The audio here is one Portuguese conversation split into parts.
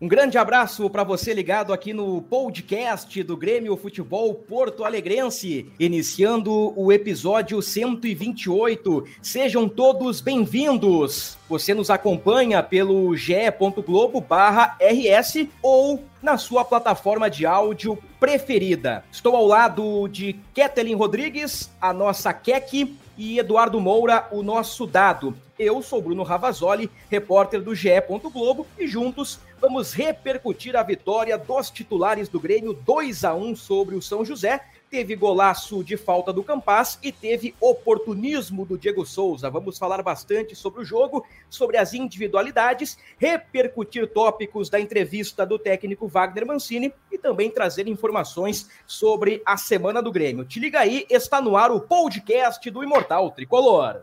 Um grande abraço para você ligado aqui no podcast do Grêmio Futebol Porto Alegrense, iniciando o episódio 128. Sejam todos bem-vindos. Você nos acompanha pelo ge.globo/rs ou na sua plataforma de áudio preferida. Estou ao lado de Ketelin Rodrigues, a nossa Kek, e Eduardo Moura, o nosso dado. Eu sou Bruno Ravazoli, repórter do GE. Globo, e juntos vamos repercutir a vitória dos titulares do Grêmio 2 a 1 sobre o São José. Teve golaço de falta do Campas e teve oportunismo do Diego Souza. Vamos falar bastante sobre o jogo, sobre as individualidades, repercutir tópicos da entrevista do técnico Wagner Mancini e também trazer informações sobre a semana do Grêmio. Te liga aí, está no ar o podcast do Imortal Tricolor.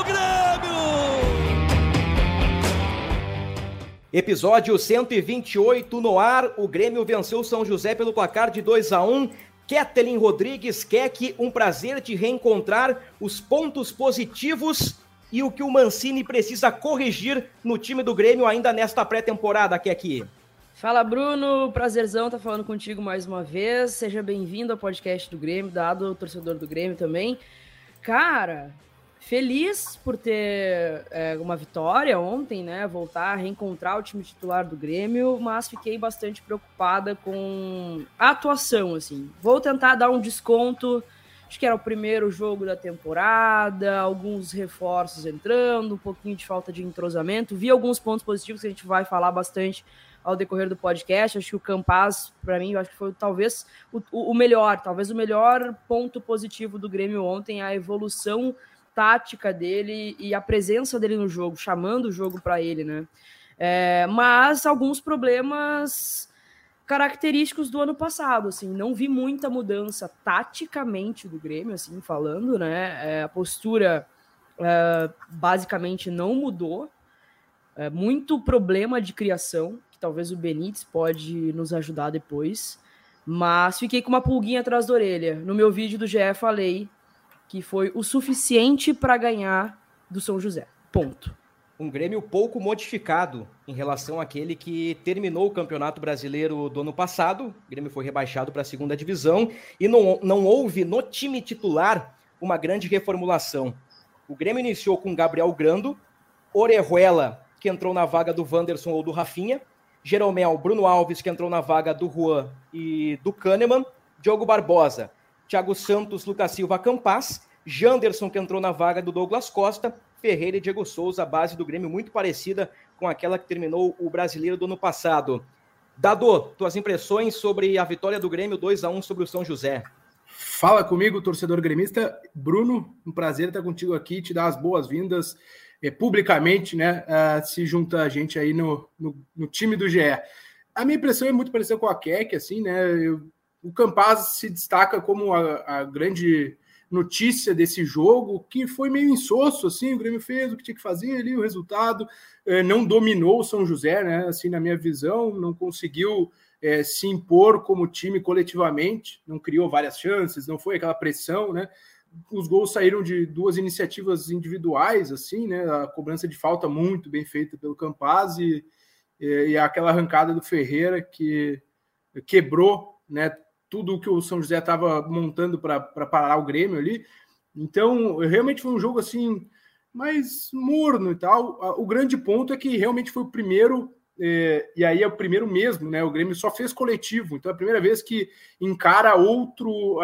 Do Grêmio! Episódio 128 no ar. O Grêmio venceu São José pelo placar de 2 a 1. Ketelin Rodrigues, Keck, um prazer te reencontrar os pontos positivos e o que o Mancini precisa corrigir no time do Grêmio ainda nesta pré-temporada, Keck. Fala, Bruno. Prazerzão estar falando contigo mais uma vez. Seja bem-vindo ao podcast do Grêmio, dado o torcedor do Grêmio também. Cara, Feliz por ter é, uma vitória ontem, né? Voltar a reencontrar o time titular do Grêmio, mas fiquei bastante preocupada com a atuação, assim. Vou tentar dar um desconto. Acho que era o primeiro jogo da temporada, alguns reforços entrando, um pouquinho de falta de entrosamento. Vi alguns pontos positivos que a gente vai falar bastante ao decorrer do podcast. Acho que o Campaz, para mim, acho que foi talvez o, o melhor, talvez o melhor ponto positivo do Grêmio ontem, a evolução tática dele e a presença dele no jogo, chamando o jogo para ele, né? É, mas alguns problemas característicos do ano passado, assim, não vi muita mudança taticamente do Grêmio, assim, falando, né? É, a postura é, basicamente não mudou. É, muito problema de criação, que talvez o Benítez pode nos ajudar depois. Mas fiquei com uma pulguinha atrás da orelha. No meu vídeo do GE falei que foi o suficiente para ganhar do São José. Ponto. Um Grêmio pouco modificado em relação àquele que terminou o Campeonato Brasileiro do ano passado. O Grêmio foi rebaixado para a segunda divisão e não, não houve no time titular uma grande reformulação. O Grêmio iniciou com Gabriel Grando, Orejuela, que entrou na vaga do Wanderson ou do Rafinha, Jeromel, Bruno Alves, que entrou na vaga do Juan e do Kahneman, Diogo Barbosa, Thiago Santos, Lucas Silva, Campas, Janderson, que entrou na vaga do Douglas Costa, Ferreira e Diego Souza, a base do Grêmio muito parecida com aquela que terminou o brasileiro do ano passado. Dado, tuas impressões sobre a vitória do Grêmio 2 a 1 sobre o São José. Fala comigo, torcedor gremista. Bruno, um prazer estar contigo aqui, te dar as boas-vindas eh, publicamente, né? Uh, se junta a gente aí no, no, no, time do GE. A minha impressão é muito parecida com a Keck, assim, né? Eu o Campaz se destaca como a, a, grande notícia desse jogo, que foi meio insosso, assim, o Grêmio fez o que tinha que fazer ali, o resultado, eh, não dominou o São José, né, assim, na minha visão, não conseguiu eh, se impor como time coletivamente, não criou várias chances, não foi aquela pressão, né, os gols saíram de duas iniciativas individuais, assim, né, a cobrança de falta muito bem feita pelo Campaz e, e aquela arrancada do Ferreira que quebrou, né, tudo o que o São José estava montando para parar o Grêmio ali. Então, realmente foi um jogo assim mais morno e tal. O grande ponto é que realmente foi o primeiro, é, e aí é o primeiro mesmo, né? O Grêmio só fez coletivo, então é a primeira vez que encara outro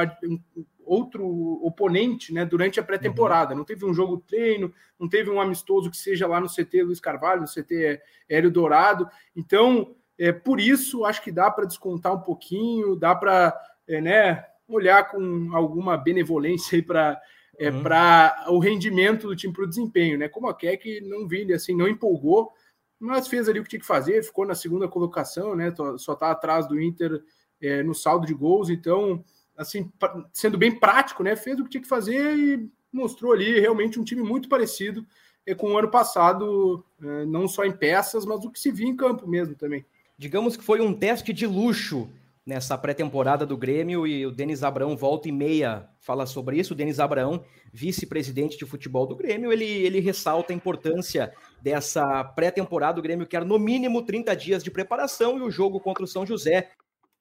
outro oponente, né, durante a pré-temporada. Uhum. Não teve um jogo treino, não teve um amistoso que seja lá no CT Luiz Carvalho, no CT Hélio Dourado. Então, é, por isso, acho que dá para descontar um pouquinho, dá para é, né, olhar com alguma benevolência para é, uhum. para o rendimento do time para o desempenho, né? Como a Keck não viu, assim, não empolgou, mas fez ali o que tinha que fazer, ficou na segunda colocação, né? Só está atrás do Inter é, no saldo de gols, então, assim, sendo bem prático, né? Fez o que tinha que fazer e mostrou ali realmente um time muito parecido é, com o ano passado, é, não só em peças, mas o que se viu em campo mesmo também. Digamos que foi um teste de luxo nessa pré-temporada do Grêmio e o Denis Abraão volta e meia fala sobre isso. O Denis Abraão, vice-presidente de futebol do Grêmio, ele, ele ressalta a importância dessa pré-temporada. do Grêmio quer no mínimo 30 dias de preparação e o jogo contra o São José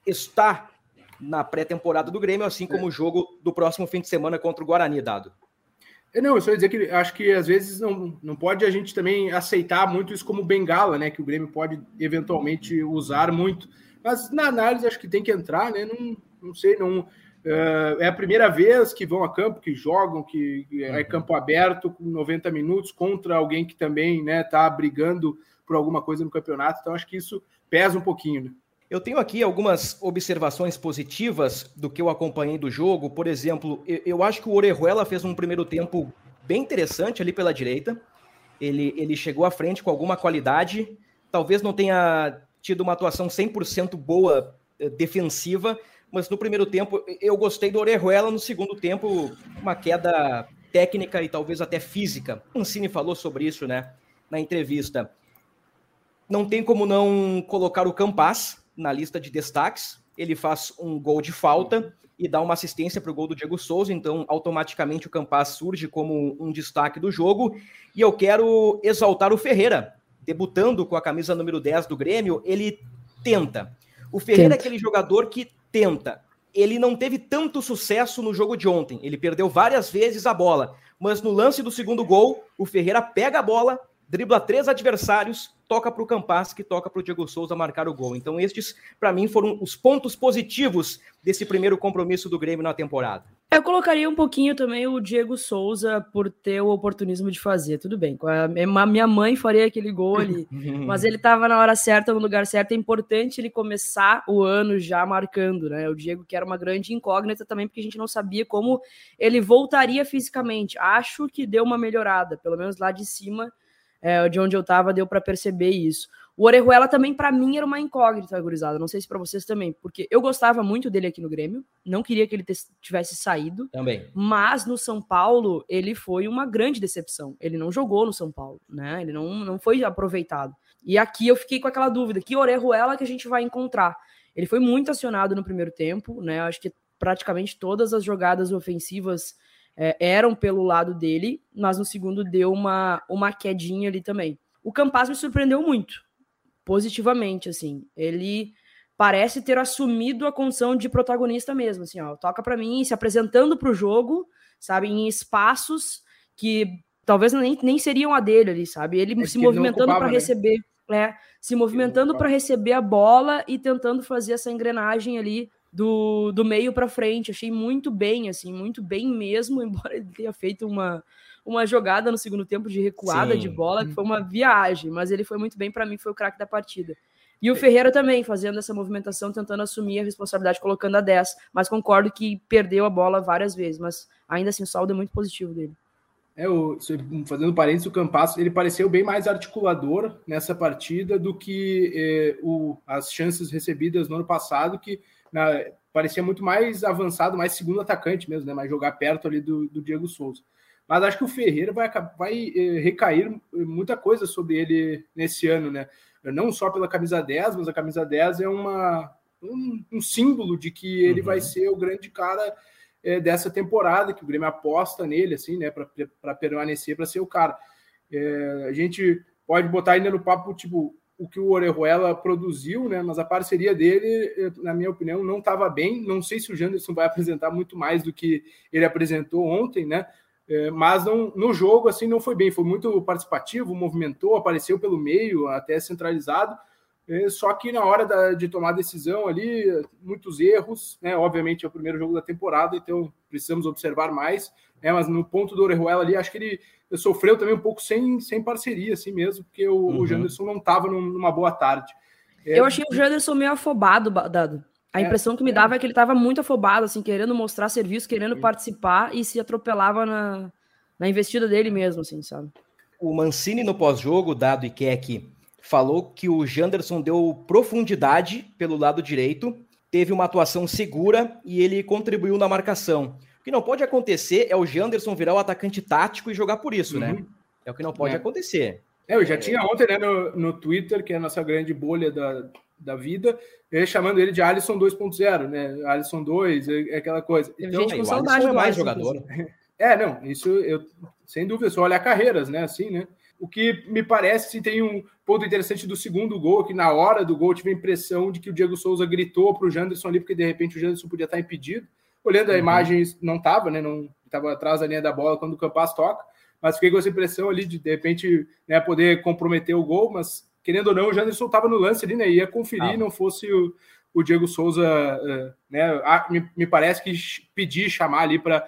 está na pré-temporada do Grêmio, assim como o jogo do próximo fim de semana contra o Guarani, dado. É, não, eu só ia dizer que acho que às vezes não, não pode a gente também aceitar muito isso como bengala, né? Que o Grêmio pode eventualmente usar muito mas na análise acho que tem que entrar, né? Não, não sei, não. Uh, é a primeira vez que vão a campo, que jogam, que, que é campo aberto com 90 minutos contra alguém que também né, tá brigando por alguma coisa no campeonato. Então acho que isso pesa um pouquinho, né? Eu tenho aqui algumas observações positivas do que eu acompanhei do jogo. Por exemplo, eu, acho que o Orejuela fez um primeiro tempo bem interessante ali pela direita. Ele, ele chegou à frente com alguma qualidade. Talvez não tenha tido uma atuação 100% boa eh, defensiva, mas no primeiro tempo eu gostei do Orejuela, no segundo tempo uma queda técnica e talvez até física. Mancini falou sobre isso, né, na entrevista. Não tem como não colocar o Campas na lista de destaques. Ele faz um gol de falta e dá uma assistência para o gol do Diego Souza, então automaticamente o Campas surge como um destaque do jogo. E eu quero exaltar o Ferreira, debutando com a camisa número 10 do Grêmio, ele tenta. O Ferreira tenta. é aquele jogador que tenta. Ele não teve tanto sucesso no jogo de ontem. Ele perdeu várias vezes a bola. Mas no lance do segundo gol, o Ferreira pega a bola, dribla três adversários, toca para o Campas, que toca para o Diego Souza marcar o gol. Então, estes, para mim, foram os pontos positivos desse primeiro compromisso do Grêmio na temporada. Eu colocaria um pouquinho também o Diego Souza por ter o oportunismo de fazer. Tudo bem, a minha mãe faria aquele gol ali, mas ele estava na hora certa, no lugar certo. É importante ele começar o ano já marcando, né? O Diego, que era uma grande incógnita também, porque a gente não sabia como ele voltaria fisicamente. Acho que deu uma melhorada, pelo menos lá de cima é, de onde eu tava, deu para perceber isso. O Orejuela também, para mim, era uma incógnita, gurizada. Não sei se para vocês também, porque eu gostava muito dele aqui no Grêmio, não queria que ele tivesse saído. Também. Mas no São Paulo, ele foi uma grande decepção. Ele não jogou no São Paulo, né? Ele não, não foi aproveitado. E aqui eu fiquei com aquela dúvida: que Orejuela que a gente vai encontrar? Ele foi muito acionado no primeiro tempo, né? Acho que praticamente todas as jogadas ofensivas é, eram pelo lado dele, mas no segundo deu uma, uma quedinha ali também. O Campas me surpreendeu muito, positivamente, assim. Ele parece ter assumido a condição de protagonista mesmo, assim, ó, toca para mim, se apresentando para o jogo, sabe, em espaços que talvez nem, nem seriam a dele ali, sabe? Ele é se movimentando para né? receber, é, se movimentando para receber a bola e tentando fazer essa engrenagem ali do, do meio para frente. Achei muito bem, assim, muito bem mesmo, embora ele tenha feito uma, uma jogada no segundo tempo de recuada Sim. de bola, que foi uma viagem, mas ele foi muito bem, para mim foi o craque da partida. E o Ferreira também, fazendo essa movimentação, tentando assumir a responsabilidade, colocando a 10, mas concordo que perdeu a bola várias vezes, mas ainda assim o saldo é muito positivo dele. É, o, fazendo parênteses, o Campasso ele pareceu bem mais articulador nessa partida do que eh, o, as chances recebidas no ano passado, que na, parecia muito mais avançado, mais segundo atacante mesmo, né? Mais jogar perto ali do, do Diego Souza. Mas acho que o Ferreira vai, vai eh, recair muita coisa sobre ele nesse ano, né? Não só pela camisa 10, mas a camisa 10 é uma, um, um símbolo de que ele uhum. vai ser o grande cara eh, dessa temporada, que o Grêmio aposta nele, assim, né? Para permanecer, para ser o cara. A gente pode botar ainda no papo, tipo, o que o Orejuela produziu, né? Mas a parceria dele, na minha opinião, não estava bem. Não sei se o Janderson vai apresentar muito mais do que ele apresentou ontem, né? É, mas não, no jogo assim não foi bem, foi muito participativo, movimentou, apareceu pelo meio, até centralizado. É, só que na hora da, de tomar decisão ali, muitos erros, né? Obviamente é o primeiro jogo da temporada, então precisamos observar mais. Né? Mas no ponto do Orejuela ali, acho que ele sofreu também um pouco sem, sem parceria, assim mesmo, porque o, uhum. o Janderson não estava numa boa tarde. É, Eu achei o Janderson meio afobado, Dado. A impressão que me dava é que ele estava muito afobado, assim, querendo mostrar serviço, querendo participar e se atropelava na, na investida dele mesmo, assim, sabe? O Mancini, no pós-jogo, dado e Keck, falou que o Janderson deu profundidade pelo lado direito, teve uma atuação segura e ele contribuiu na marcação. O que não pode acontecer é o Janderson virar o atacante tático e jogar por isso, né? uhum. né? É o que não pode é. acontecer. É, eu já tinha ontem né, no, no Twitter, que é a nossa grande bolha da, da vida, ele chamando ele de Alisson 2.0, né? Alisson 2, é, é aquela coisa. Então, gente com saudade é mais jogador. É, não, isso eu sem dúvida, só olhar carreiras, né? Assim, né? O que me parece tem um ponto interessante do segundo gol, que na hora do gol tive a impressão de que o Diego Souza gritou para o Janderson ali, porque de repente o Janderson podia estar impedido. Olhando a uhum. imagem, não estava, né? Não estava atrás da linha da bola quando o Campas toca, mas fiquei com essa impressão ali de de repente né, poder comprometer o gol, mas querendo ou não, o Janderson estava no lance ali, né? Ia conferir, ah. não fosse o, o Diego Souza, uh, né? me, me, parece que pedir, chamar ali para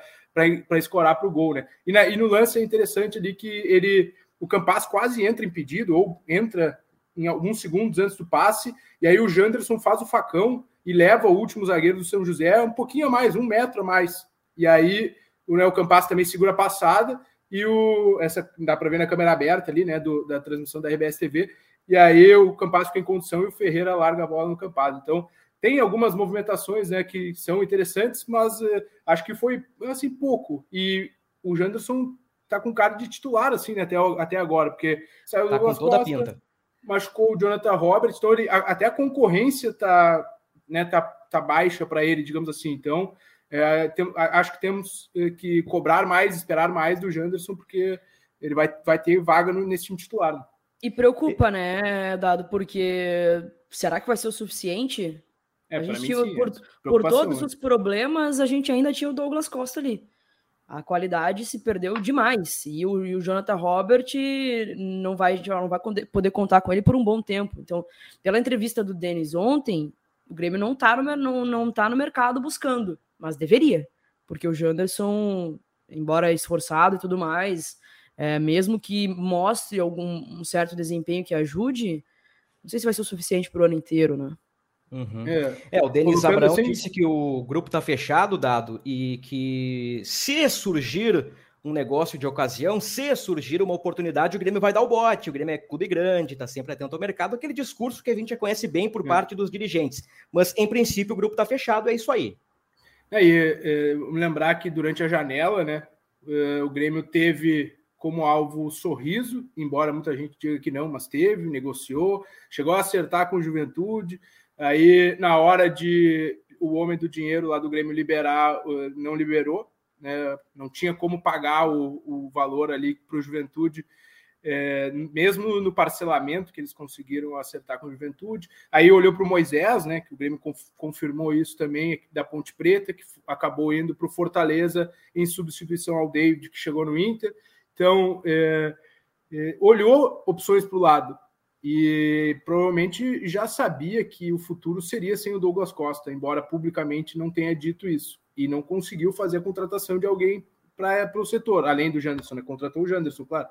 escorar para o gol, né? E, na, e, no lance é interessante ali que ele, o Campas quase entra impedido ou entra em alguns segundos antes do passe, e aí o Janderson faz o facão e leva o último zagueiro do São José um pouquinho a mais, um metro a mais. E aí o, né, o Campas também segura a passada e o essa dá para ver na câmera aberta ali, né, do, da transmissão da RBS TV e aí o Campaz fica em condição e o Ferreira larga a bola no Campaz. Então, tem algumas movimentações né, que são interessantes, mas uh, acho que foi assim pouco. E o Janderson tá com cara de titular assim né, até, até agora, porque saiu tá com toda Costa, a pinta. machucou o Jonathan Roberts, então ele, a, até a concorrência tá, né, tá, tá baixa para ele, digamos assim. Então, é, tem, acho que temos eh, que cobrar mais, esperar mais do Janderson, porque ele vai, vai ter vaga no, nesse time titular. Né? E preocupa, né, Dado, porque será que vai ser o suficiente? É, a gente tinha, por, por todos os problemas, a gente ainda tinha o Douglas Costa ali. A qualidade se perdeu demais. E o, e o Jonathan Robert não vai, não vai poder contar com ele por um bom tempo. Então, pela entrevista do Denis ontem, o Grêmio não está no, não, não tá no mercado buscando, mas deveria. Porque o Janderson, embora esforçado e tudo mais, é, mesmo que mostre algum um certo desempenho que ajude, não sei se vai ser o suficiente para o ano inteiro, né? Uhum. É. é. o Denis Abraão assim... disse que o grupo está fechado, dado, e que se surgir um negócio de ocasião, se surgir uma oportunidade, o Grêmio vai dar o bote. O Grêmio é clube grande, está sempre atento ao mercado, aquele discurso que a gente já conhece bem por é. parte dos dirigentes. Mas, em princípio, o grupo está fechado, é isso aí. É, e é, lembrar que durante a janela, né, é, o Grêmio teve como alvo o sorriso, embora muita gente diga que não, mas teve, negociou, chegou a acertar com juventude. Aí, na hora de o homem do dinheiro lá do Grêmio liberar, não liberou, né? não tinha como pagar o, o valor ali para o juventude. É, mesmo no parcelamento que eles conseguiram acertar com a juventude. Aí olhou para o Moisés, né, que o Grêmio confirmou isso também, da Ponte Preta, que acabou indo para o Fortaleza em substituição ao David, que chegou no Inter. Então, é, é, olhou opções para o lado e provavelmente já sabia que o futuro seria sem o Douglas Costa, embora publicamente não tenha dito isso. E não conseguiu fazer a contratação de alguém para o setor, além do Janderson, né? contratou o Janderson, claro.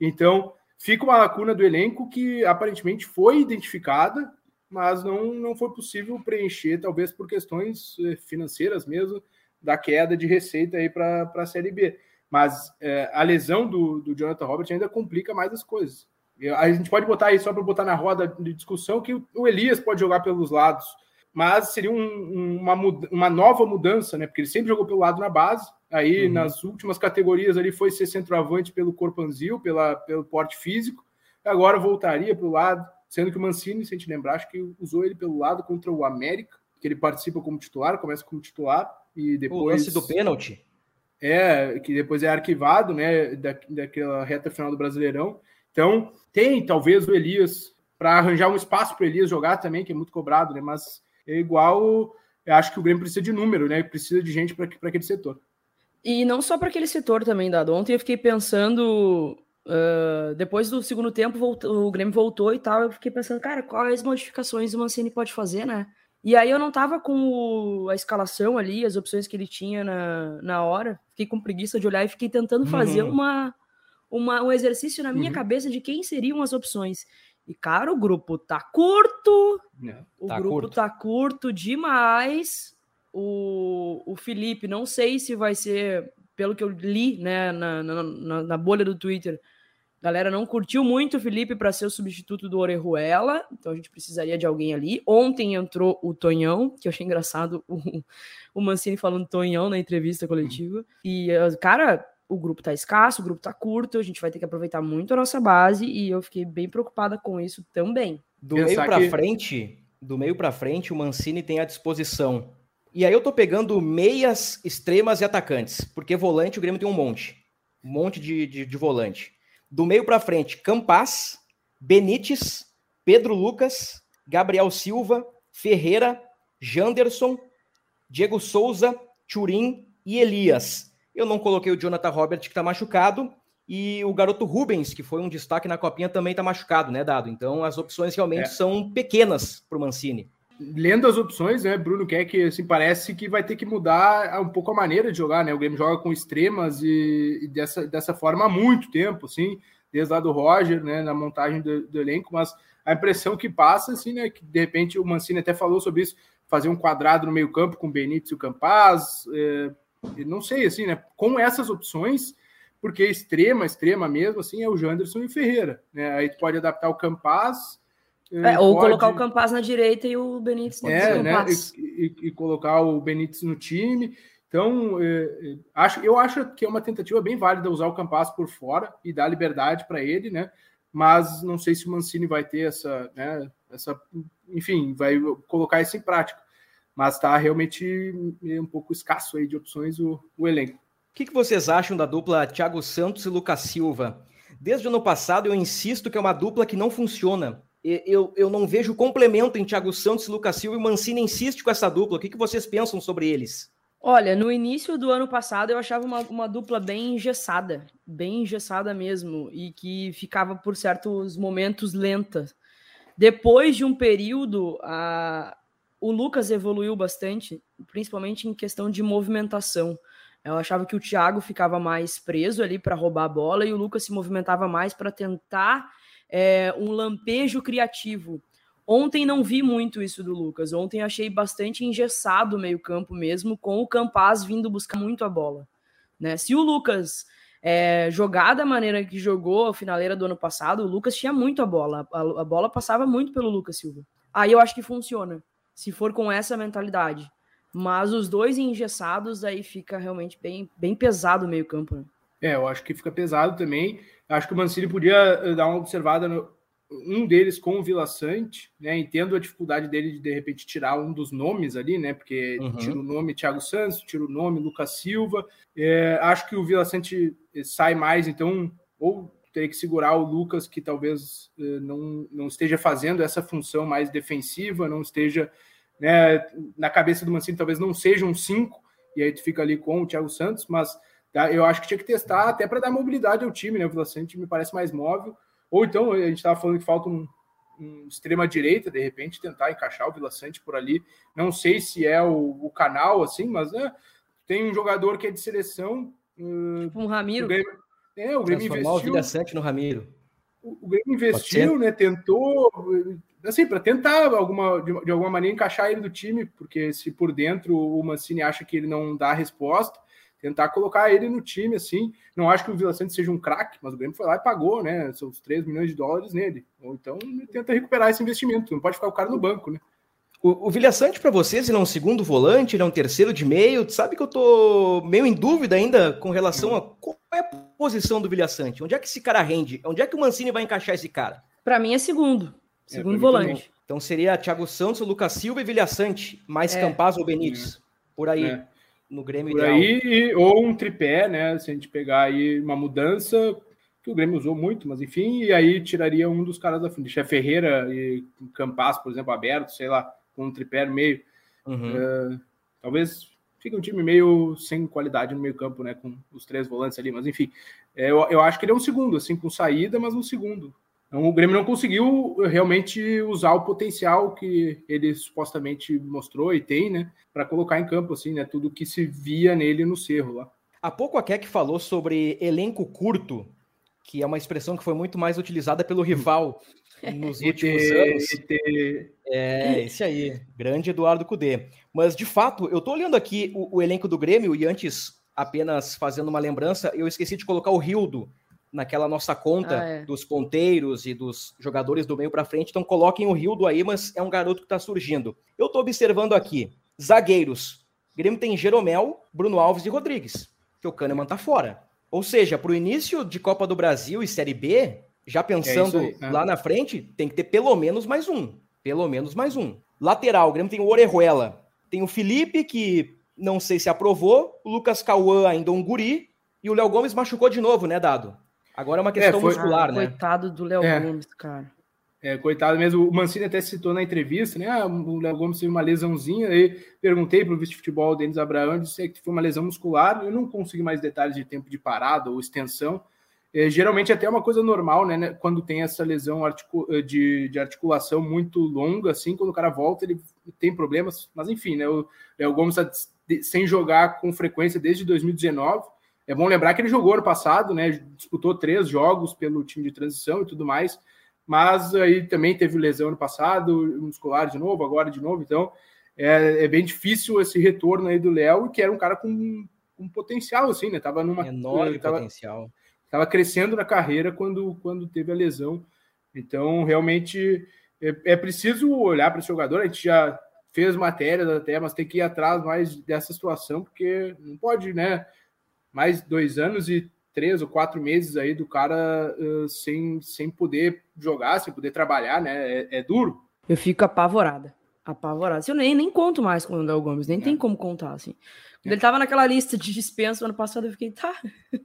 Então, fica uma lacuna do elenco que aparentemente foi identificada, mas não, não foi possível preencher, talvez por questões é, financeiras mesmo, da queda de receita aí para a Série B. Mas é, a lesão do, do Jonathan Robert ainda complica mais as coisas. A gente pode botar aí só para botar na roda de discussão que o Elias pode jogar pelos lados, mas seria um, uma, uma nova mudança, né? Porque ele sempre jogou pelo lado na base. Aí uhum. nas últimas categorias ali foi ser centroavante pelo Corpanzil, pela, pelo porte físico. Agora voltaria para o lado, sendo que o Mancini, se a gente lembrar, acho que usou ele pelo lado contra o América, que ele participa como titular, começa como titular e depois. O lance do pênalti é que depois é arquivado, né, da, daquela reta final do Brasileirão. Então, tem talvez o Elias para arranjar um espaço para o Elias jogar também, que é muito cobrado, né, mas é igual, eu acho que o Grêmio precisa de número, né, precisa de gente para aquele setor. E não só para aquele setor também, Dado. Ontem eu fiquei pensando, uh, depois do segundo tempo, voltou, o Grêmio voltou e tal, eu fiquei pensando, cara, quais modificações o Mancini pode fazer, né? E aí eu não tava com o, a escalação ali, as opções que ele tinha na, na hora. Fiquei com preguiça de olhar e fiquei tentando fazer uhum. uma, uma, um exercício na minha uhum. cabeça de quem seriam as opções. E, cara, o grupo tá curto. É, o tá grupo curto. tá curto demais. O, o Felipe, não sei se vai ser, pelo que eu li, né, na, na, na, bolha do Twitter, a galera não curtiu muito o Felipe para ser o substituto do Orejuela, então a gente precisaria de alguém ali. Ontem entrou o Tonhão, que eu achei engraçado o, o Mancini falando Tonhão na entrevista coletiva. E, eh, cara, o grupo tá escasso, o grupo tá curto, a gente vai ter que aproveitar muito a nossa base e eu fiquei bem preocupada com isso também. Do Pensar meio pra que- frente, do meio para frente, o Mancini tem à disposição. E aí eu tô pegando meias, extremas e atacantes, porque volante o Grêmio tem um monte. Um monte de, de, de volante. Do meio para frente, Campas, Benítez, Pedro Lucas, Gabriel Silva, Ferreira, Janderson, Diego Souza, Turim e Elias. Eu não coloquei o Jonathan Robert, que tá machucado, e o garoto Rubens, que foi um destaque na copinha, também tá machucado, né, Dado? Então as opções realmente É. são pequenas pro Mancini. Lendo as opções, né, Bruno quer que assim, parece que vai ter que mudar um pouco a maneira de jogar, né? O Grêmio joga com extremas e, e dessa, dessa forma há muito tempo, assim, desde lá do Roger, né, na montagem do, do elenco, mas a impressão que passa, assim, né, que de repente o Mancini até falou sobre isso, fazer um quadrado no meio-campo com o Benítez e o Campaz, é, e não sei, assim, né, com essas opções, porque extrema, extrema mesmo, assim, é o Janderson e o Ferreira, né? Aí tu pode adaptar o Campaz. É, ou pode- colocar o Campaz na direita e o Benítez no é, né? Campaz. E, e- e colocar o Benítez no time. Então, é, é, acho, eu acho que é uma tentativa bem válida usar o Campas por fora e dar liberdade para ele, né? Mas não sei se o Mancini vai ter essa, né? Essa, enfim, vai colocar isso em prática. Mas está realmente um pouco escasso aí de opções o, o elenco. O que, que vocês acham da dupla Thiago Santos e Lucas Silva? Desde o ano passado eu insisto que é uma dupla que não funciona. E- Eu, eu não vejo complemento em Thiago Santos e Lucas Silva e o Mancini insiste com essa dupla. O que, que vocês pensam sobre eles? Olha, no início do ano passado eu achava uma, uma dupla bem engessada, bem engessada mesmo, e que ficava por certos momentos lenta. Depois de um período, a, o Lucas evoluiu bastante, principalmente em questão de movimentação. Eu achava que o Thiago ficava mais preso ali para roubar a bola e o Lucas se movimentava mais para tentar é, um lampejo criativo. Ontem não vi muito isso do Lucas. Ontem achei bastante engessado o meio-campo mesmo, com o Campaz vindo buscar muito a bola. Né? Se o Lucas é, jogar da maneira que jogou a finaleira do ano passado, o Lucas tinha muito a bola. A, a bola passava muito pelo Lucas Silva. Aí eu acho que funciona, se for com essa mentalidade. Mas os dois engessados, aí fica realmente bem, bem pesado o meio-campo. Né? É, eu acho que fica pesado também. Acho que o Mancini podia eh, dar uma observada no um deles com o Vila Sante, né? Entendo a dificuldade dele de de repente tirar um dos nomes ali, né? Porque Uhum. tira o nome Thiago Santos, tira o nome Lucas Silva. É, acho que o Vila Sante eh, sai mais, então, ou teria que segurar o Lucas, que talvez eh, não, não esteja fazendo essa função mais defensiva, não esteja né, na cabeça do Mancini, talvez não seja um 5, e aí tu fica ali com o Thiago Santos, mas tá, eu acho que tinha que testar até para dar mobilidade ao time, né? O Vila Sante me parece mais móvel. Ou então, a gente estava falando que falta um, um extrema-direita, de repente, tentar encaixar o Vila Sante por ali. Não sei se é o, o canal, assim, mas né, tem um jogador que é de seleção. Uh, Tipo um Ramiro. Grêmio, é, o Grêmio Transformar o investiu. Vilha Sante no Ramiro. O o Grêmio investiu, né? Tentou, assim, para tentar alguma, de, de alguma maneira encaixar ele do time, porque se por dentro o Mancini acha que ele não dá a resposta, tentar colocar ele no time, assim. Não acho que o Vila Santos seja um craque, mas o Grêmio foi lá e pagou, né? Seus 3 milhões de dólares nele. Ou então tenta recuperar esse investimento. Não pode ficar o cara no banco, né? O, o Vilha Sante, para vocês, ele é um segundo volante, ele é um terceiro de meio. Tu sabe que eu tô meio em dúvida ainda com relação a qual é a posição do Vilha Sante. Onde é que esse cara rende? Onde é que o Mancini vai encaixar esse cara? Para mim é segundo. É, Segundo mim volante. Então seria Thiago Santos, Lucas Silva e Vilha Sante, mais É. Campaz ou Benítez. Por aí, É. no Grêmio Por ideal. aí, e- ou um tripé, né? Se a gente pegar aí uma mudança, que o Grêmio usou muito, mas enfim, e aí tiraria um dos caras da frente. Deixar Ferreira e Campas, por exemplo, aberto, sei lá, com um tripé no meio. Uhum. Talvez fique um time meio sem qualidade no meio campo, né? Com os três volantes ali, mas enfim. é, eu, eu acho que ele é um segundo, assim, com saída, mas um segundo. Então, o Grêmio não conseguiu realmente usar o potencial que ele supostamente mostrou e tem, né? Para colocar em campo, assim, né? Tudo que se via nele no Cerro lá. Há pouco a Keck falou sobre elenco curto. Que é uma expressão que foi muito mais utilizada pelo rival nos últimos anos. É, esse aí, grande Eduardo Cudê. Mas, de fato, eu tô olhando aqui o, o, elenco do Grêmio e antes, apenas fazendo uma lembrança, eu esqueci de colocar o Rildo naquela nossa conta ah, é. dos ponteiros e dos jogadores do meio para frente. Então, coloquem o Rildo aí, mas é um garoto que tá surgindo. Eu tô observando aqui, zagueiros. O Grêmio tem Jeromel, Bruno Alves e Rodrigues, que o Kahneman tá fora. Ou seja, para o início de Copa do Brasil e Série B, já pensando é aí, né? lá na frente, tem que ter pelo menos mais um. Pelo menos mais um. Lateral, o Grêmio tem o Orejuela. Tem o Felipe, que não sei se aprovou. O Lucas Cauã ainda um guri. E o Léo Gomes machucou de novo, né, Dado? Agora é uma questão é, foi... muscular, ah, né? Coitado do Léo é. Gomes, cara. É, coitado mesmo. O Mancini até citou na entrevista, né? Ah, o Léo Gomes teve uma lesãozinha. Aí perguntei para o vice-futebol Denis Abraão, disse que foi uma lesão muscular. Eu não consegui mais detalhes de tempo de parada ou extensão. É, geralmente até é uma coisa normal, né, né? Quando tem essa lesão articu de, de, articulação muito longa, assim, quando o cara volta, ele tem problemas. Mas enfim, né? O Léo Gomes está sem jogar com frequência desde 2019. É bom lembrar que ele jogou ano passado, né? Disputou três jogos pelo time de transição e tudo mais mas aí também teve lesão no passado, muscular de novo, agora de novo, então é, é bem difícil esse retorno aí do Léo, que era um cara com um potencial, assim, né? Tava numa enorme tava, potencial. Tava crescendo na carreira quando, quando teve a lesão. Então, realmente é, é preciso olhar para esse jogador. A gente já fez matérias até, mas tem que ir atrás mais dessa situação, porque não pode, né? Mais dois anos e três ou quatro meses aí do cara uh, sem, sem poder jogar, sem poder trabalhar, né? É, é, duro. Eu fico apavorada. Apavorada. Eu nem, nem conto mais com o Léo Gomes, nem é. tem como contar, assim. Quando é. ele tava naquela lista de dispensa ano passado, eu fiquei, tá.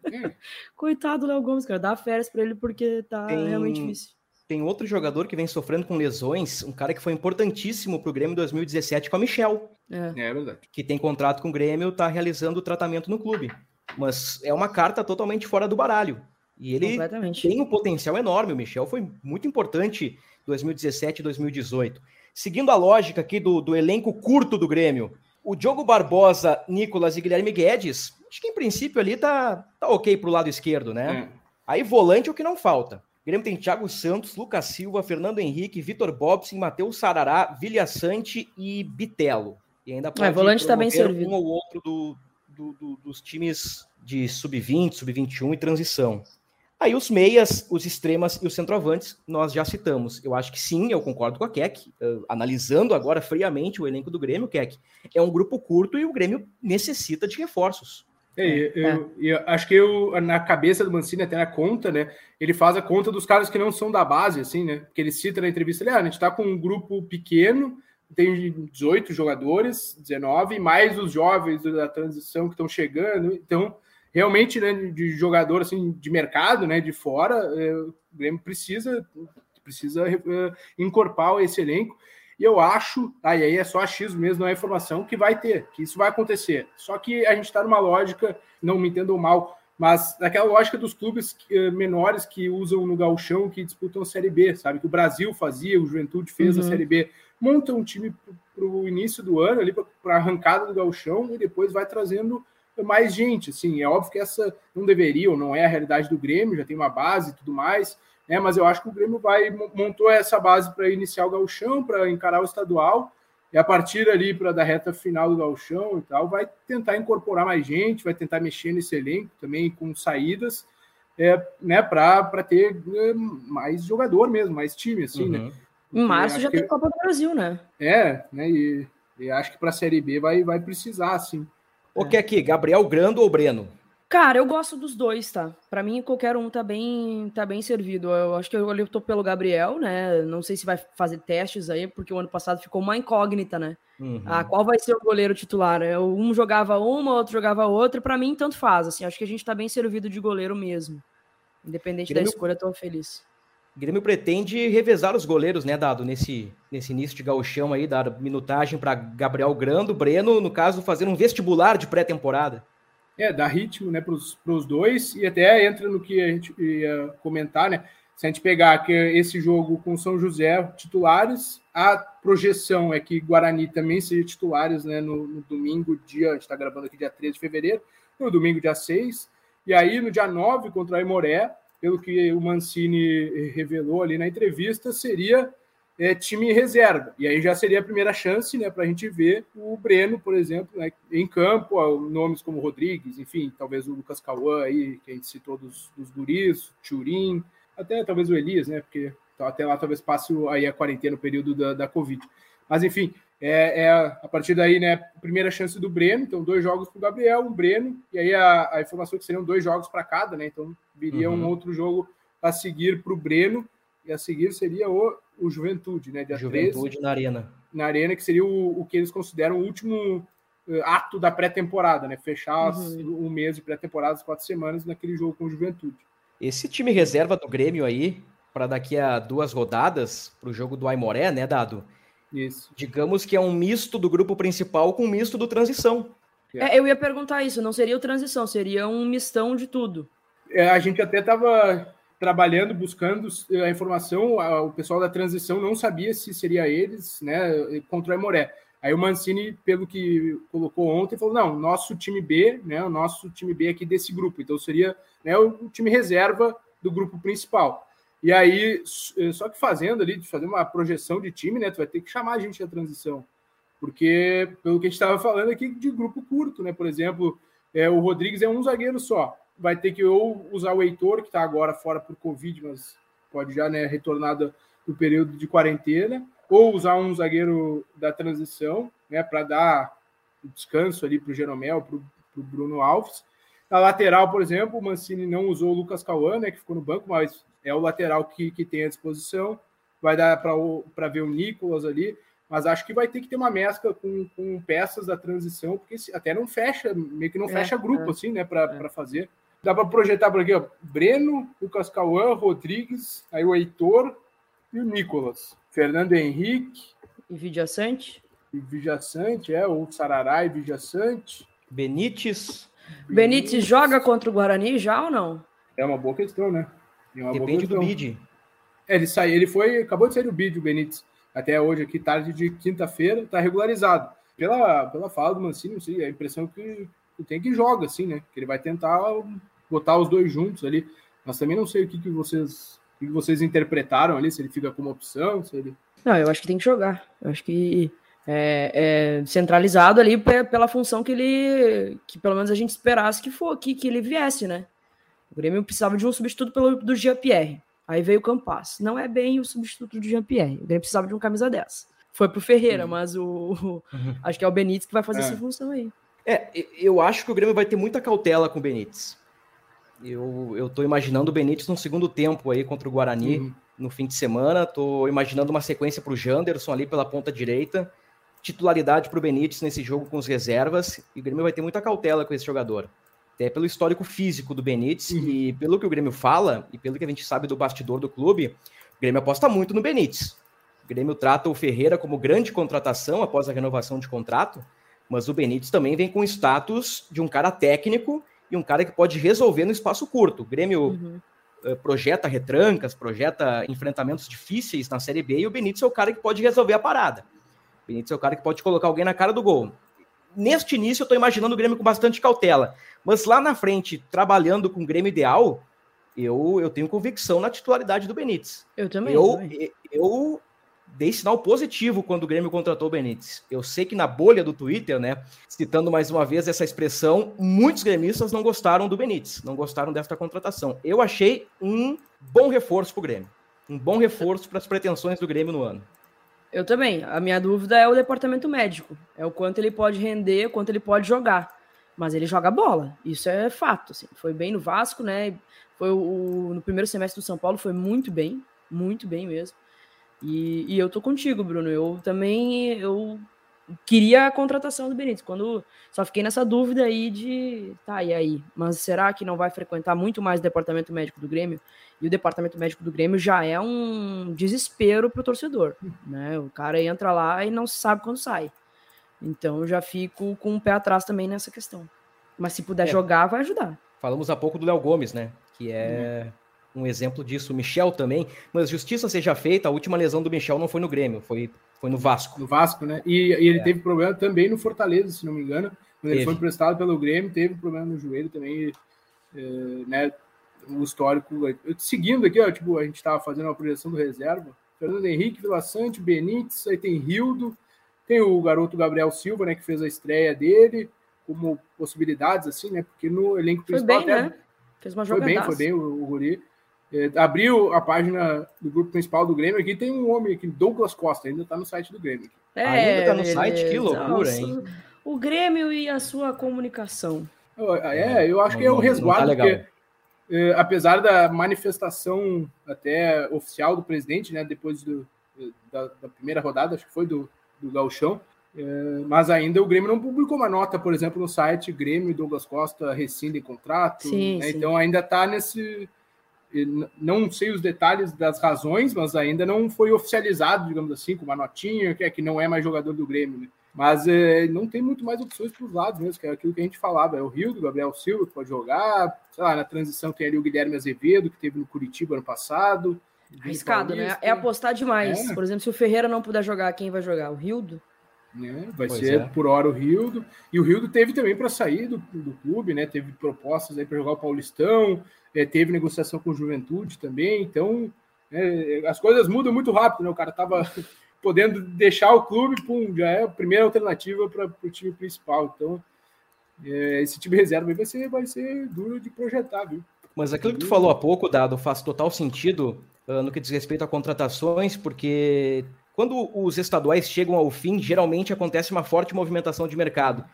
É. Coitado do Léo Gomes, cara. Dá férias para ele porque tá tem, realmente difícil. Tem outro jogador que vem sofrendo com lesões, um cara que foi importantíssimo pro Grêmio em 2017 com a Michel. É. é verdade. Que tem contrato com o Grêmio, tá realizando o tratamento no clube. Mas é uma carta totalmente fora do baralho. E ele tem um potencial enorme. O Michel foi muito importante em 2017 e 2018. Seguindo a lógica aqui do, do elenco curto do Grêmio, o Diogo Barbosa, Nicolas e Guilherme Guedes, acho que em princípio ali tá, tá ok pro lado esquerdo, né? É. Aí volante é o que não falta. O Grêmio tem Thiago Santos, Lucas Silva, Fernando Henrique, Vitor Bobson, Matheus Sarará, Vilha Sante e Bitelo. E ainda pode é, volante tá bem servido. um ou outro do, do, do, dos times de sub-20, sub-21 e transição. Aí os meias, os extremas e os centroavantes, nós já citamos. Eu acho que sim, eu concordo com a Keck. Uh, analisando agora friamente o elenco do Grêmio, Keck, é um grupo curto e o Grêmio necessita de reforços. É, eu, é. eu, acho que eu, na cabeça do Mancini, até na conta, né? Ele faz a conta dos caras que não são da base, assim, né? Que ele cita na entrevista, ele, ah, a gente tá com um grupo pequeno, tem 18 jogadores, 19, mais os jovens da transição que estão chegando. Então, realmente, né, de jogador assim, de mercado, né, de fora, é, o Grêmio precisa, precisa é, incorporar esse elenco. E eu acho, ah, e aí é só achismo mesmo, não é informação, que vai ter, que isso vai acontecer. Só que a gente está numa lógica, não me entendam mal, mas naquela lógica dos clubes eh, menores que usam no galchão, que disputam a Série B, sabe? Que o Brasil fazia, o Juventude fez uhum. a Série B. Monta um time para o início do ano, ali para a arrancada do galchão, e depois vai trazendo mais gente. Assim, é óbvio que essa não deveria ou não é a realidade do Grêmio, já tem uma base e tudo mais, né? Mas eu acho que o Grêmio vai montou essa base para iniciar o galchão, para encarar o estadual e a partir ali para da reta final do galchão e tal, vai tentar incorporar mais gente, vai tentar mexer nesse elenco também com saídas, é, né, para ter é, mais jogador mesmo, mais time, assim, né? uhum. né? Em março já que... tem Copa do Brasil, né? É, né? E, e acho que para a Série B vai, vai precisar, assim. O que é aqui, Gabriel Grando ou Breno? Cara, eu gosto dos dois, tá? Para mim, qualquer um tá bem, tá bem servido. Eu acho que eu, eu tô pelo Gabriel, né? Não sei se vai fazer testes aí, porque o ano passado ficou uma incógnita, né? Uhum. Ah, qual vai ser o goleiro titular? Um jogava uma, outro jogava outra. Para mim, tanto faz. Assim, acho que a gente tá bem servido de goleiro mesmo. Independente Grêmio, da escolha, tô feliz. Grêmio pretende revezar os goleiros, né, Dado, nesse, nesse início de gauchão aí, dar minutagem para Gabriel Grando, Breno, no caso, fazer um vestibular de pré-temporada. É, dá ritmo né, para os dois e até entra no que a gente ia comentar, né? Se a gente pegar que esse jogo com São José titulares, a projeção é que Guarani também seja titulares né, no, no domingo, dia, a gente está gravando aqui dia 13 de fevereiro, no domingo, dia 6, e aí no dia 9 contra o Aimoré, pelo que o Mancini revelou ali na entrevista, seria é, time reserva. E aí já seria a primeira chance né, para a gente ver o Breno, por exemplo, né, em campo, nomes como Rodrigues, enfim, talvez o Lucas Cauã aí, que a gente citou dos, dos guris, até talvez o Elias, né? Porque até lá talvez passe aí a quarentena, o período da, da Covid. Mas enfim, é, é, a partir daí, né, primeira chance do Breno, então dois jogos para o Gabriel, um Breno, e aí a, a informação é que seriam dois jogos para cada, né? Então viria uhum. um outro jogo a seguir para o Breno, e a seguir seria o, o Juventude, né? Dia Juventude 13, na Arena. Na Arena, que seria o, o que eles consideram o último uh, ato da pré-temporada, né? Fechar uhum. um mês de pré-temporada, as quatro semanas, naquele jogo com o Juventude. Esse time reserva do Grêmio aí, para daqui a duas rodadas, para o jogo do Aimoré, né, Dado? Isso. Digamos que é um misto do grupo principal com um misto do transição. É, eu ia perguntar isso, não seria o transição, seria um mistão de tudo. É, a gente até estava trabalhando, buscando a informação, o pessoal da transição não sabia se seria eles, né, contra o Aimoré. Aí o Mancini, pelo que colocou ontem, falou: não, nosso time B, né, o nosso time B aqui desse grupo, então seria né, o time reserva do grupo principal. E aí, eh, só que fazendo ali, fazer uma projeção de time, né? Tu vai ter que chamar a gente à transição. Porque, pelo que a gente estava falando aqui, de grupo curto, né? Por exemplo, é, o Rodrigues é um zagueiro só. Vai ter que ou usar o Heitor, que está agora fora por Covid, mas pode já né, retornar do, do período de quarentena, ou usar um zagueiro da transição, né? Para dar descanso ali para o Jeromel, para o Bruno Alves. Na lateral, por exemplo, o Mancini não usou o Lucas Cauã, né, que ficou no banco, mas é o lateral que, que tem à disposição. Vai dar para ver o Nicolas ali, mas acho que vai ter que ter uma mescla com, com peças da transição, porque até não fecha, meio que não é, fecha grupo, é, assim, né, para é. fazer. Dá para projetar por aqui, ó, Breno, Lucas Cauã, Rodrigues, aí o Heitor e o Nicolas. Fernando Henrique. E Vidiaçante. E Vidiaçante, é, ou Sarará e Vidiaçante. Benítez. Benítez joga contra o Guarani já ou não? É uma boa questão, né? É Depende do bid. É, ele saiu, ele foi, acabou de sair o bid, o Benítez. Até hoje, aqui, tarde de quinta-feira, está regularizado. Pela, pela fala do Mancini, não sei, a impressão que, que tem que joga, assim, né? Que ele vai tentar botar os dois juntos ali. Mas também não sei o que, que vocês o que vocês interpretaram ali, se ele fica como opção, se ele. Não, eu acho que tem que jogar. Eu acho que é, é, centralizado ali pela função que ele, que pelo menos a gente esperasse que for que, que ele viesse, né? O Grêmio precisava de um substituto pelo, do Jean-Pierre. Aí veio o Campas. Não é bem o substituto do Jean-Pierre. O Grêmio precisava de um camisa 10. Foi pro Ferreira, uhum. mas o, o uhum. acho que é o Benítez que vai fazer é. essa função aí. É, eu acho que o Grêmio vai ter muita cautela com o Benítez. Eu, eu tô imaginando o Benítez no segundo tempo aí contra o Guarani uhum. no fim de semana. Tô imaginando uma sequência para o Janderson ali pela ponta direita titularidade para o Benítez nesse jogo com os reservas, e o Grêmio vai ter muita cautela com esse jogador. Até pelo histórico físico do Benítez, uhum. e pelo que o Grêmio fala, e pelo que a gente sabe do bastidor do clube, o Grêmio aposta muito no Benítez. O Grêmio trata o Ferreira como grande contratação após a renovação de contrato, mas o Benítez também vem com o status de um cara técnico e um cara que pode resolver no espaço curto. O Grêmio uhum. uh, projeta retrancas, projeta enfrentamentos difíceis na Série B, e o Benítez é o cara que pode resolver a parada. Benítez é o cara que pode colocar alguém na cara do gol. Neste início, eu estou imaginando o Grêmio com bastante cautela. Mas lá na frente, trabalhando com o Grêmio ideal, eu, eu tenho convicção na titularidade do Benítez. Eu também. Eu, também. eu dei sinal positivo quando o Grêmio contratou o Benítez. Eu sei que na bolha do Twitter, né, citando mais uma vez essa expressão, muitos gremistas não gostaram do Benítez, não gostaram desta contratação. Eu achei um bom reforço para o Grêmio. Um bom reforço para as pretensões do Grêmio no ano. Eu também. A minha dúvida é o departamento médico. É o quanto ele pode render, quanto ele pode jogar. Mas ele joga bola. Isso é fato. Assim. Foi bem no Vasco, né? Foi o, no primeiro semestre do São Paulo foi muito bem, muito bem mesmo. E, e eu tô contigo, Bruno. Eu também eu queria a contratação do Benítez. Quando só fiquei nessa dúvida aí de, tá, e aí? Mas será que não vai frequentar muito mais o departamento médico do Grêmio? E o departamento médico do Grêmio já é um desespero pro torcedor, né? O cara entra lá e não sabe quando sai. Então eu já fico com o um pé atrás também nessa questão. Mas se puder é. jogar, vai ajudar. Falamos há pouco do Léo Gomes, né? Que é uhum. um exemplo disso. O Michel também. Mas justiça seja feita, a última lesão do Michel não foi no Grêmio, foi, foi no Vasco. No Vasco, né? E, e ele é. teve problema também no Fortaleza, se não me engano. Quando teve. ele foi emprestado pelo Grêmio, teve problema no joelho também, é, né? o histórico. Seguindo aqui, ó, tipo, a gente estava fazendo uma projeção do reserva. Fernando Henrique, Vila Sante, Benítez, aí tem Rildo, tem o garoto Gabriel Silva, né, que fez a estreia dele, como possibilidades, assim, né? Porque no elenco principal. Foi bem, até, né? Fez uma jogada. Foi bem, foi bem o, o Guri. É, abriu a página do grupo principal do Grêmio aqui, tem um homem aqui, Douglas Costa, ainda está no site do Grêmio. É, ainda está no site, que loucura, nossa, hein? O Grêmio e a sua comunicação. É, eu acho não, que é o resguardo, tá porque é, apesar da manifestação até oficial do presidente, né, depois do, da, da primeira rodada, acho que foi do, do Galchão, é, mas ainda o Grêmio não publicou uma nota, por exemplo, no site Grêmio e Douglas Costa rescindem contrato. Sim, né? sim. Então ainda está nesse. Não sei os detalhes das razões, mas ainda não foi oficializado, digamos assim, com uma notinha, que, é, que não é mais jogador do Grêmio. Né? Mas é, não tem muito mais opções para os lados mesmo, que é aquilo que a gente falava. É o Rio, do Gabriel Silva, que pode jogar. Sei lá, na transição tem ali o Guilherme Azevedo, que teve no Curitiba ano passado. Arriscado, né? É apostar demais. É. Por exemplo, se o Ferreira não puder jogar, quem vai jogar? O Rildo? Né? Vai pois ser é. por hora o Rildo. E o Rildo teve também para sair do, do clube, né? Teve propostas aí para jogar o Paulistão, é, teve negociação com o Juventude também. Então, é, as coisas mudam muito rápido, né? O cara tava podendo deixar o clube, pum, já é a primeira alternativa para o time principal. Então, é, esse time reserva vai ser, vai ser duro de projetar, viu? Mas aquilo que tu falou há pouco, Dado, faz total sentido uh, no que diz respeito a contratações, porque quando os estaduais chegam ao fim, geralmente acontece uma forte movimentação de mercado.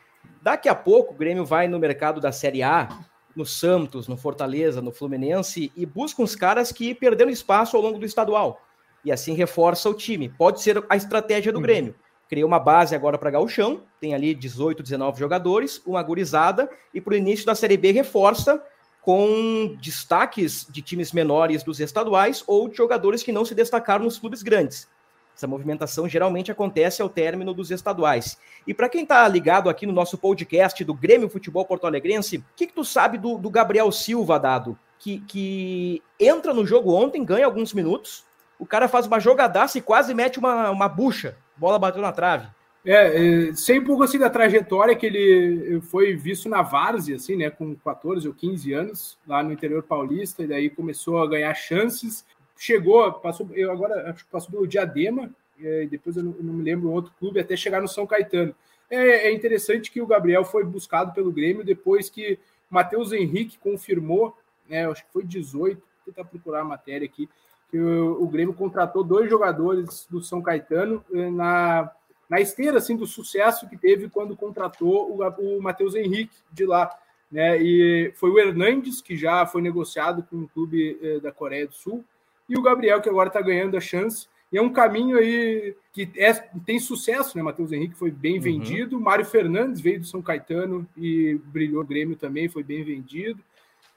Daqui a pouco, o Grêmio vai no mercado da Série A, no Santos, no Fortaleza, no Fluminense, e busca uns caras que perderam espaço ao longo do estadual. E assim reforça o time. Pode ser a estratégia do Grêmio. Criou uma base agora para Gauchão, tem ali 18, 19 jogadores, uma gurizada, e para o início da Série B reforça com destaques de times menores dos estaduais ou de jogadores que não se destacaram nos clubes grandes. Essa movimentação geralmente acontece ao término dos estaduais. E para quem está ligado aqui no nosso podcast do Grêmio Futebol Porto Alegrense, o que, que tu sabe do, do Gabriel Silva, Dado? Que, que entra no jogo ontem, ganha alguns minutos, o cara faz uma jogadaça e quase mete uma, uma bucha, bola bateu na trave. É, é, sei um pouco assim da trajetória que ele foi visto na Várzea, assim, né, com 14 ou 15 anos, lá no interior paulista, e daí começou a ganhar chances, chegou, passou, eu agora acho que passou pelo Diadema, e depois eu não, eu não, me lembro outro clube, até chegar no São Caetano. É, é, interessante que o Gabriel foi buscado pelo Grêmio depois que Matheus Henrique confirmou, né, acho que foi 18, vou tentar procurar a matéria aqui, que o, o Grêmio contratou dois jogadores do São Caetano eh, na, na esteira assim, do sucesso que teve quando contratou o, o Matheus Henrique de lá. Né? E foi o Hernandes, que já foi negociado com o clube eh, da Coreia do Sul, e o Gabriel, que agora está ganhando a chance. E é um caminho aí que é, tem sucesso, né? Matheus Henrique foi bem uhum. vendido. Mário Fernandes veio do São Caetano e brilhou o Grêmio também, foi bem vendido.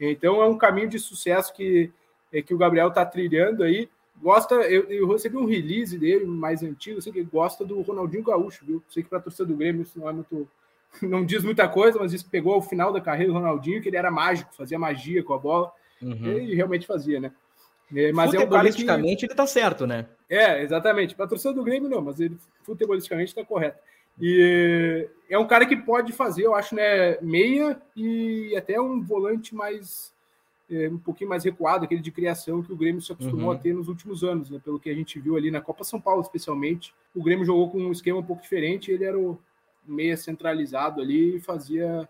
Então é um caminho de sucesso que, é, que o Gabriel está trilhando aí. Gosta, eu, eu, recebi um release dele mais antigo, assim, que gosta do Ronaldinho Gaúcho, viu? Sei que para a torcida do Grêmio isso não é muito. Não diz muita coisa, mas isso pegou o final da carreira do Ronaldinho, que ele era mágico, fazia magia com a bola. Uhum. E realmente fazia, né? É, mas é um que... ele tá certo, né? É, exatamente. Para torcedor do Grêmio, não, mas ele futebolisticamente está correto. E é um cara que pode fazer, eu acho, né, meia e até um volante mais é, um pouquinho mais recuado, aquele de criação que o Grêmio se acostumou uhum. a ter nos últimos anos, né? Pelo que a gente viu ali na Copa São Paulo, especialmente. O Grêmio jogou com um esquema um pouco diferente, ele era o meia centralizado ali e fazia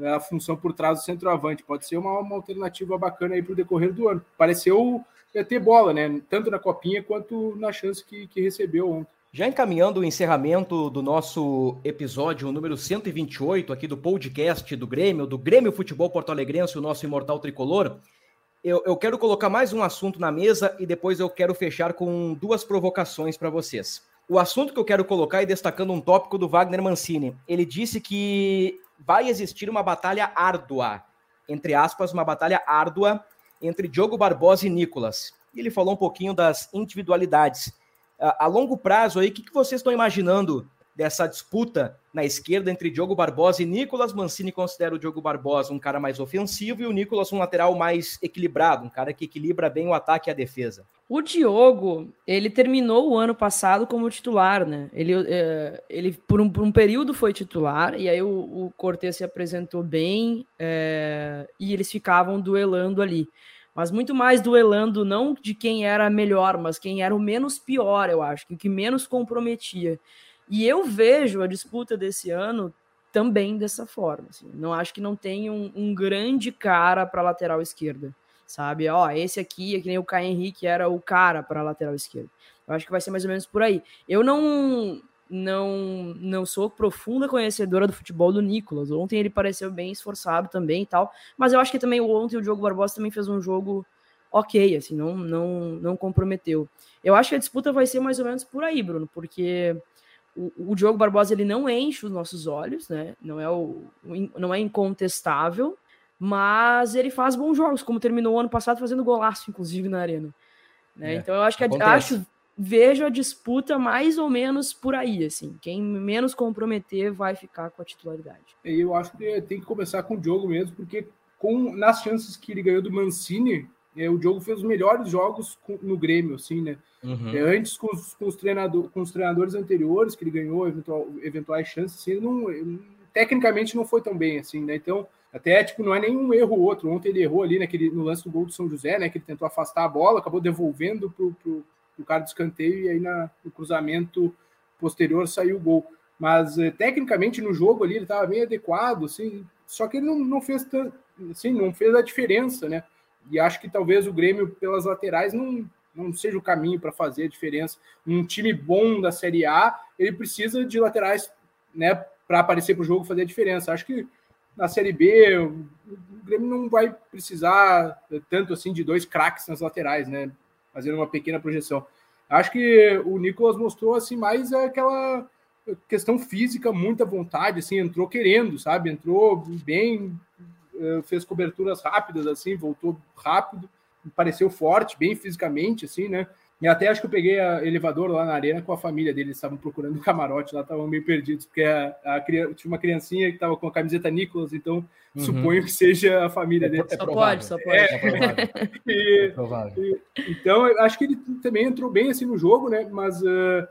a função por trás do centroavante. Pode ser uma, uma alternativa bacana aí para o decorrer do ano. Pareceu é, ter bola, né? Tanto na copinha quanto na chance que, que recebeu ontem. Já encaminhando o encerramento do nosso episódio número 128 aqui do podcast do Grêmio, do Grêmio Futebol Porto Alegrense, o nosso imortal tricolor, eu, eu quero colocar mais um assunto na mesa e depois eu quero fechar com duas provocações para vocês. O assunto que eu quero colocar é destacando um tópico do Wagner Mancini. Ele disse que vai existir uma batalha árdua, entre aspas, uma batalha árdua entre Diogo Barbosa e Nicolas. E ele falou um pouquinho das individualidades. A, a longo prazo aí, o que vocês estão imaginando dessa disputa na esquerda entre Diogo Barbosa e Nicolas. Mancini considera o Diogo Barbosa um cara mais ofensivo e o Nicolas um lateral mais equilibrado, um cara que equilibra bem o ataque e a defesa. O Diogo, ele terminou o ano passado como titular, né? Ele, é, ele por, um, por um período foi titular, e aí o, o se apresentou bem é, e eles ficavam duelando ali. mas muito mais duelando não de quem era melhor, mas quem era o menos pior, eu acho, que o que menos comprometia. E eu vejo a disputa desse ano também dessa forma. Assim. Não acho que não tem um, um grande cara para lateral esquerda, sabe? Ó, esse aqui, é que nem o Caio Henrique era o cara para lateral esquerda. Eu acho que vai ser mais ou menos por aí. Eu não não não sou profunda conhecedora do futebol do Nicolas. Ontem ele pareceu bem esforçado também e tal, mas eu acho que também ontem o Diogo Barbosa também fez um jogo ok, assim, não não não comprometeu. Eu acho que a disputa vai ser mais ou menos por aí, Bruno, porque o, o Diogo Barbosa ele não enche os nossos olhos, né? Não é o não é incontestável, mas ele faz bons jogos, como terminou o ano passado fazendo golaço inclusive na arena. Né? É, então eu acho que a, acho vejo a disputa mais ou menos por aí, assim. Quem menos comprometer vai ficar com a titularidade. Eu acho que tem que começar com o Diogo mesmo, porque com nas chances que ele ganhou do Mancini, é, o Diogo fez os melhores jogos com, no Grêmio, assim, né? Uhum. É, antes com os, com, os treinador, com os treinadores anteriores que ele ganhou eventual, eventuais chances, assim, não, tecnicamente não foi tão bem, assim, né? Então, até, tipo, não é nenhum erro outro. Ontem ele errou ali naquele, no lance do gol do São José, né? Que ele tentou afastar a bola, acabou devolvendo pro, pro o cara de escanteio e aí na, no cruzamento posterior saiu o gol. Mas eh, tecnicamente no jogo ali ele estava bem adequado, assim, só que ele não, não fez tanto, assim, não fez a diferença, né? E acho que talvez o Grêmio pelas laterais não, não seja o caminho para fazer a diferença. Um time bom da Série A, ele precisa de laterais, né, para aparecer para o jogo fazer a diferença. Acho que na Série B o Grêmio não vai precisar tanto assim de dois craques nas laterais, né? fazendo uma pequena projeção. Acho que o Nicolas mostrou assim mais aquela questão física, muita vontade, assim, entrou querendo, sabe? Entrou bem, fez coberturas rápidas, assim, voltou rápido, pareceu forte, bem fisicamente, assim, né? E até acho que eu peguei a elevador lá na arena com a família deles, estavam procurando um camarote lá, estavam meio perdidos, porque a, a, tinha uma criancinha que estava com a camiseta Nicolas, então uhum. suponho que seja a família é, dele. É, só pode, só pode. É, é e, é. E, então, acho que ele também entrou bem assim no jogo, né? Mas uh,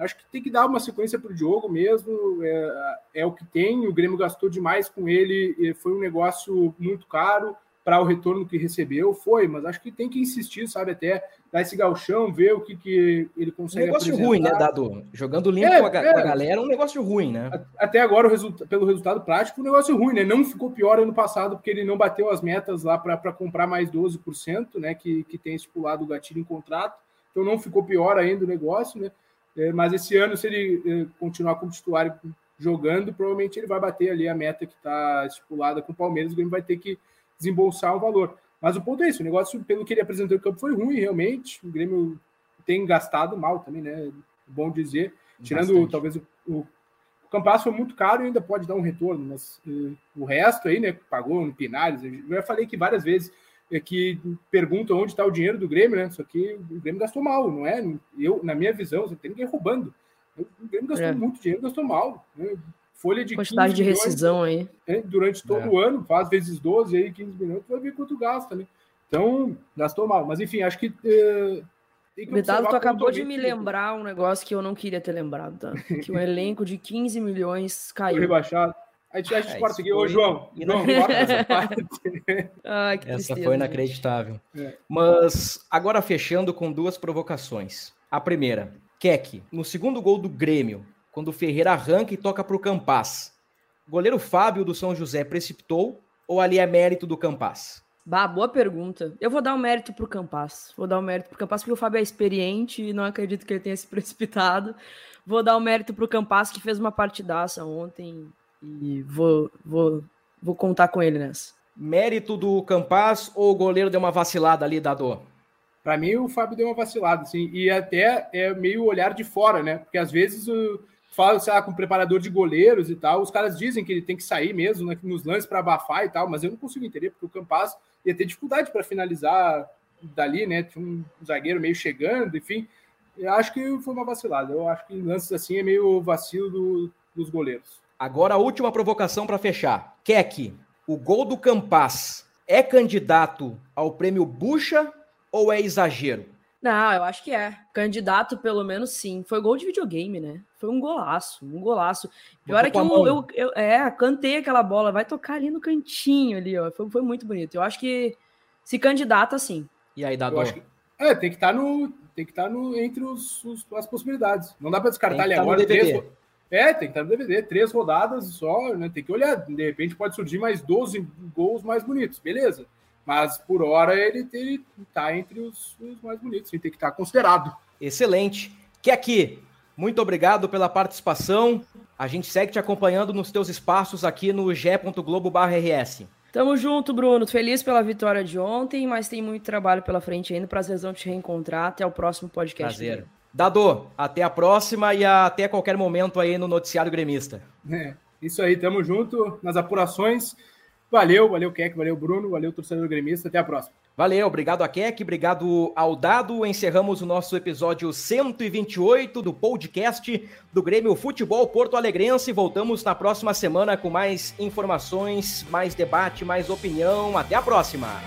acho que tem que dar uma sequência para o Diogo mesmo. É, é o que tem. O Grêmio gastou demais com ele, foi um negócio muito caro para o retorno que recebeu, foi, mas acho que tem que insistir, sabe, até dar esse galchão, ver o que, que ele consegue Um negócio apresentar. ruim, né, Dado? Jogando limpo é, com, a, é. com, a, galera, um negócio ruim, né? Até agora, o resulta pelo resultado prático, um negócio ruim, né? Não ficou pior ano passado, porque ele não bateu as metas lá para comprar mais 12%, né, que, que tem estipulado o gatilho em contrato, então não ficou pior ainda o negócio, né? É, mas esse ano, se ele é, continuar como titular jogando, provavelmente ele vai bater ali a meta que está estipulada com o Palmeiras, o Grêmio vai ter que desembolsar um valor. Mas o ponto é isso, o negócio, pelo que ele apresentou no campo, foi ruim, realmente. O Grêmio tem gastado mal também, né? Bom dizer. Tirando Bastante. talvez o, o, o Campas foi muito caro e ainda pode dar um retorno, mas uh, o resto aí, né? Pagou no Pinares. Eu já falei que várias vezes é que perguntam onde está o dinheiro do Grêmio, né? Só que o Grêmio gastou mal, não é? Eu, na minha visão, não tem ninguém roubando. O Grêmio gastou é. muito dinheiro, gastou mal. Né? folha de quantidade de rescisão aí né, durante todo é. o ano, faz vezes 12 aí, 15 milhões, vai ver quanto gasta, né? Então, gastou mal. Mas enfim, acho que. Uh, Betado, tu acabou de me lembrar um negócio que eu não queria ter lembrado, tá? Que o elenco de 15 milhões caiu. Foi rebaixado. A gente, a gente é, corta aqui. Ô, João, João essa parte. Ai, essa foi inacreditável. É. Mas agora fechando com duas provocações. A primeira, Keck, no segundo gol do Grêmio, quando o Ferreira arranca e toca para o Campaz. O goleiro Fábio do São José precipitou ou ali é mérito do Campaz? Bah, boa pergunta. Eu vou dar o um mérito pro Campas. Vou dar o um mérito pro Campas porque o Fábio é experiente e não acredito que ele tenha se precipitado. Vou dar o um mérito pro Campas que fez uma partidaça ontem e vou, vou, vou contar com ele nessa. Mérito do Campas ou o goleiro deu uma vacilada ali, Dado? Para mim, o Fábio deu uma vacilada, assim, e até é meio olhar de fora, né? Porque às vezes o fala, sei lá, com preparador de goleiros e tal. Os caras dizem que ele tem que sair mesmo né, nos lances para abafar e tal, mas eu não consigo entender, porque o Campas ia ter dificuldade para finalizar dali, né? Tinha um zagueiro meio chegando, enfim. Eu acho que foi uma vacilada. Eu acho que em lances assim é meio vacilo do, dos goleiros. Agora a última provocação para fechar. Keck, o gol do Campas é candidato ao prêmio Bucha ou é exagero? Não, eu acho que é. Candidato, pelo menos, sim. Foi gol de videogame, né? Foi um golaço, um golaço. Pior é que eu, eu, eu, é, cantei aquela bola, vai tocar ali no cantinho ali, ó. Foi, foi muito bonito. Eu acho que Se candidata, sim. E aí, Dado? Que, é, tem que estar tá no, tem que estar tá no, entre os, os, as possibilidades. Não dá para descartar ele tá agora. Três, é, tem que estar no DVD. Três rodadas só, né? Tem que olhar. De repente pode surgir mais 12 gols mais bonitos, beleza. Mas por hora ele, ele tá entre os, os mais bonitos, ele tem que estar considerado. Excelente. Que aqui, muito obrigado pela participação. A gente segue te acompanhando nos teus espaços aqui no g.globo.rs. Tamo junto, Bruno. Feliz pela vitória de ontem, mas tem muito trabalho pela frente ainda. Prazerzão te reencontrar. Até o próximo podcast. Prazer. Dado, até a próxima e até qualquer momento aí no Noticiário Gremista. É, isso aí, tamo junto nas apurações. Valeu, valeu, Keck, valeu, Bruno, valeu, torcedor gremista. Até a próxima. Valeu, obrigado a Keck, obrigado ao Dado. Encerramos o nosso episódio 128 do podcast do Grêmio Futebol Porto Alegrense. Voltamos na próxima semana com mais informações, mais debate, mais opinião. Até a próxima!